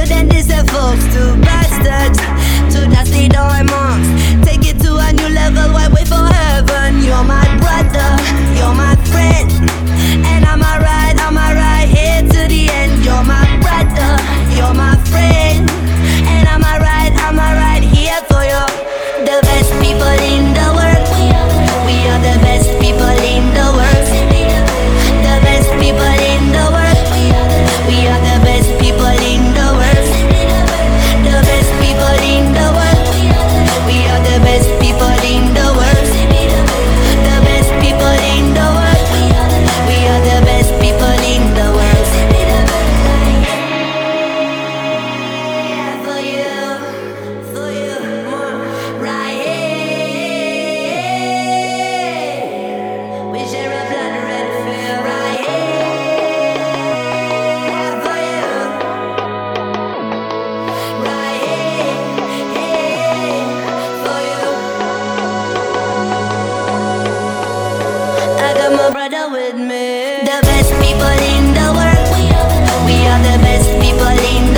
good and people in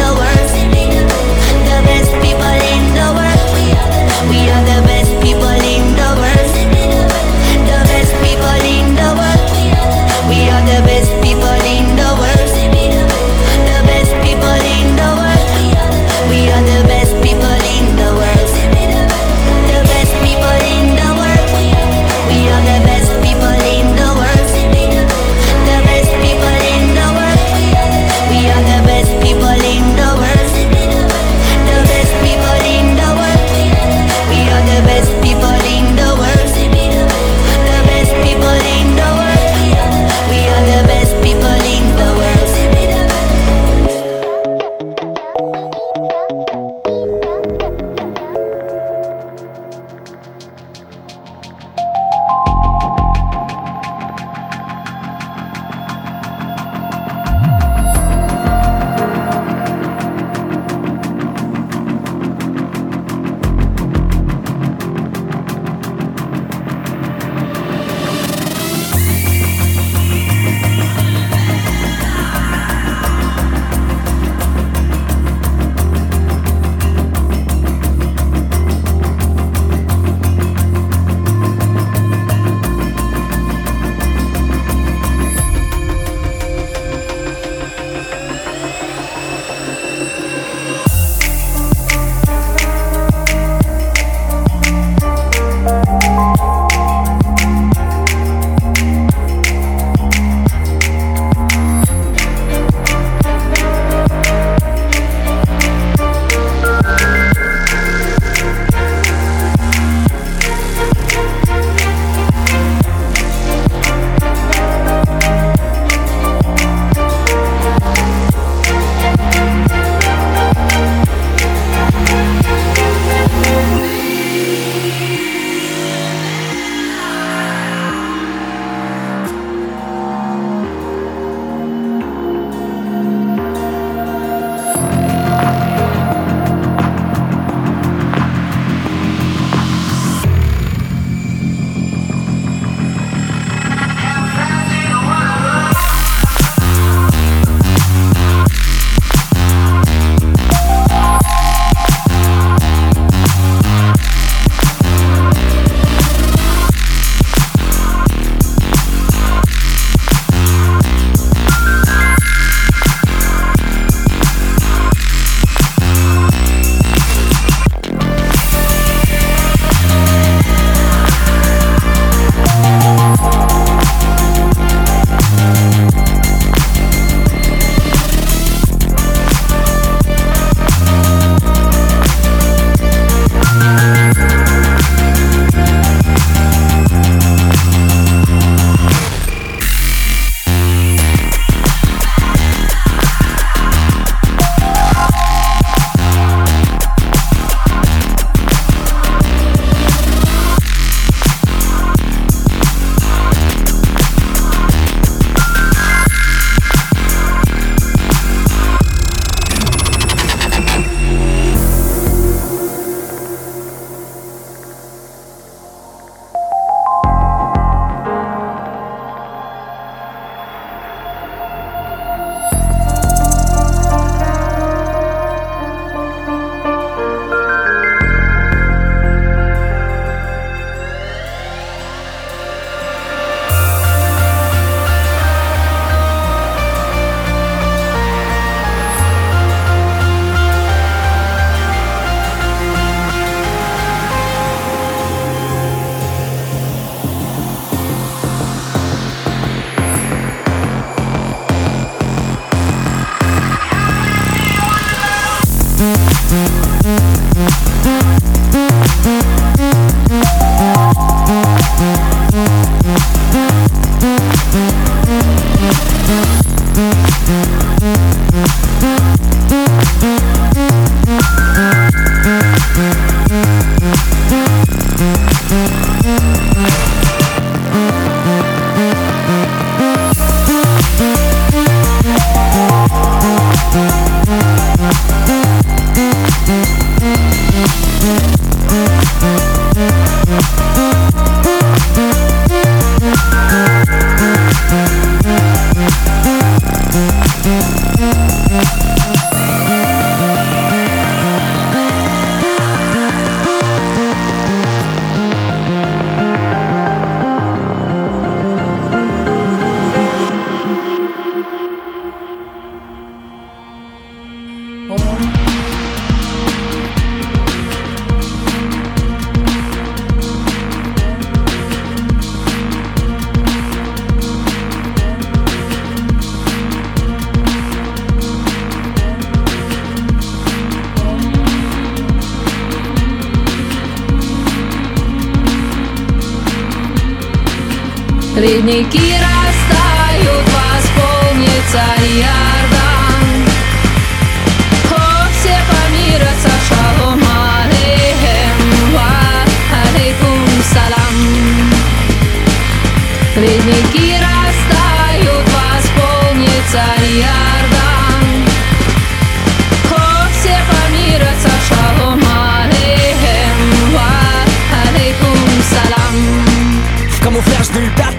Oh.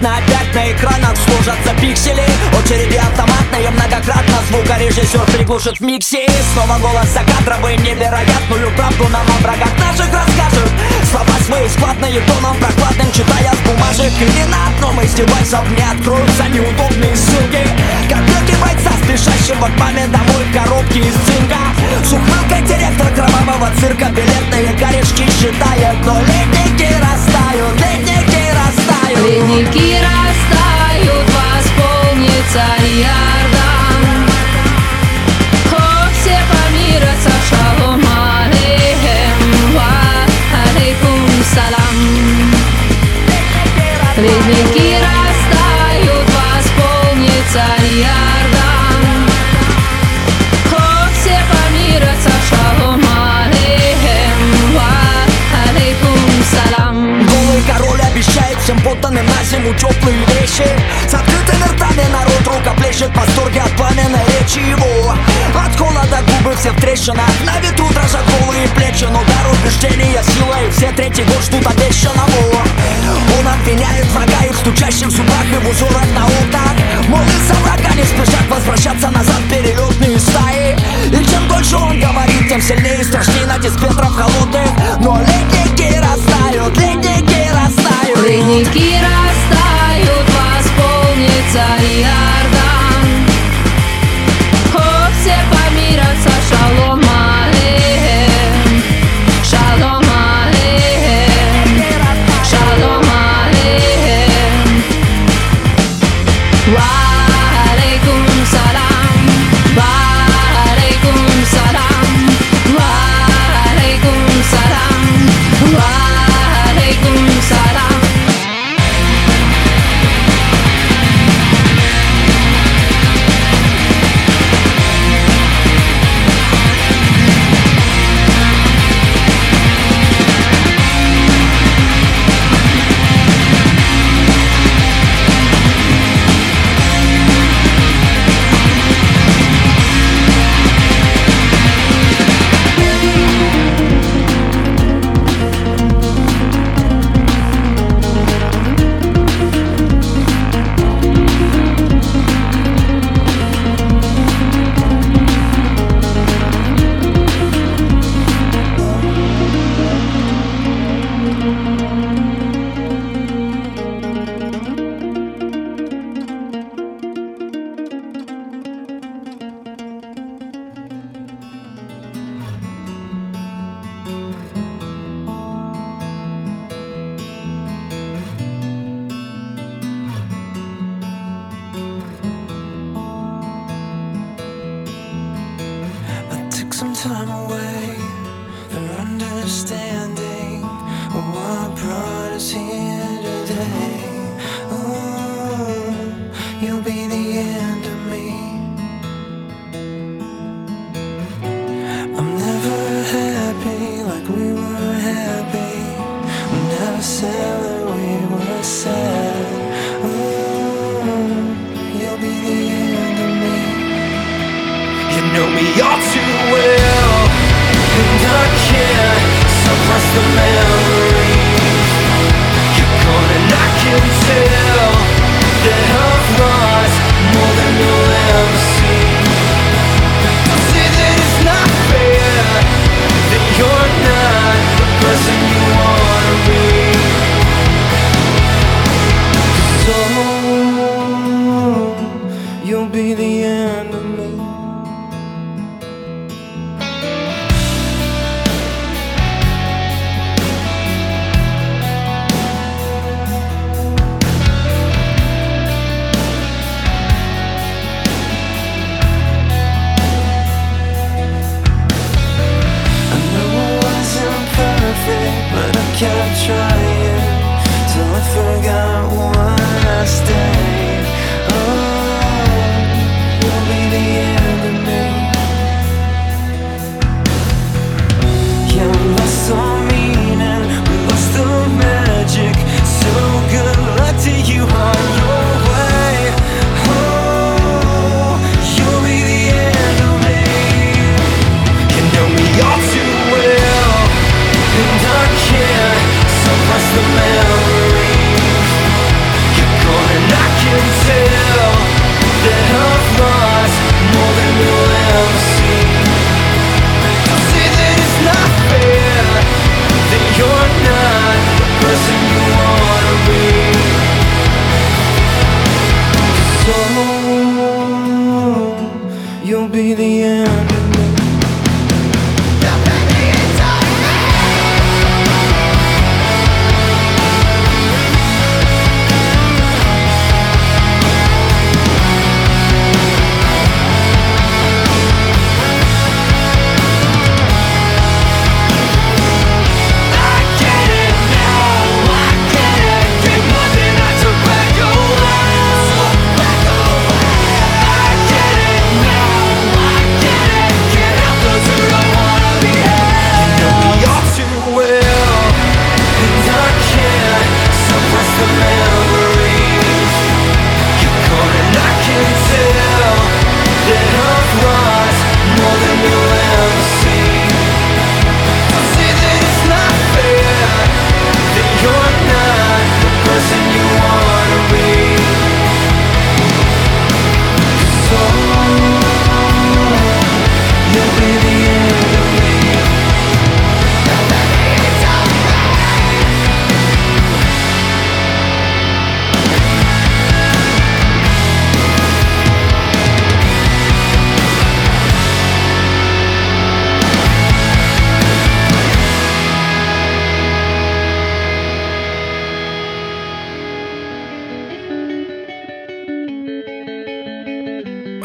Пятна опять на экранах сложатся пиксели. Очереди автоматные многократно Звукорежиссер приглушит в миксе И снова голос за кадровый невероятную правду нам о врагах наших расскажет Слова свои складные тоном прохладным Читая с бумажек. И ни на одном из девайсов Не откроются неудобные ссылки. Картинки бойца, спешащего к маме домой в коробке из цинка. С ухмылкой директор кровавого цирка Билетные корешки считает Но летники растают, растают Ледники растают, восполнится Иордан. О, все помирятся, шалом алейхем Ва алейкум салам. Ледники растают, восполнится Иордан всем подданным на зиму теплые вещи С открытыми ртами народ рукоплещет в восторге от пламенной речи его. От холода губы все в трещинах На ветру дрожат голые плечи Но дар убеждения сила и все третий год ждут обещанного. Он обвиняет врага и в стучащих зубах и в узорах на окнах. Мол, из-за врага не спешат возвращаться назад перелетные стаи. И чем дольше он говорит, тем сильнее и страшнее натиск ветров холодных Но растают That we were sad. Oh, you'll be the end of me. You know me all too well, and I can't suppress the. You're I can tell that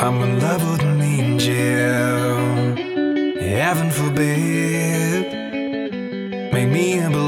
I'm in love with an angel. Heaven forbid, make me a believer.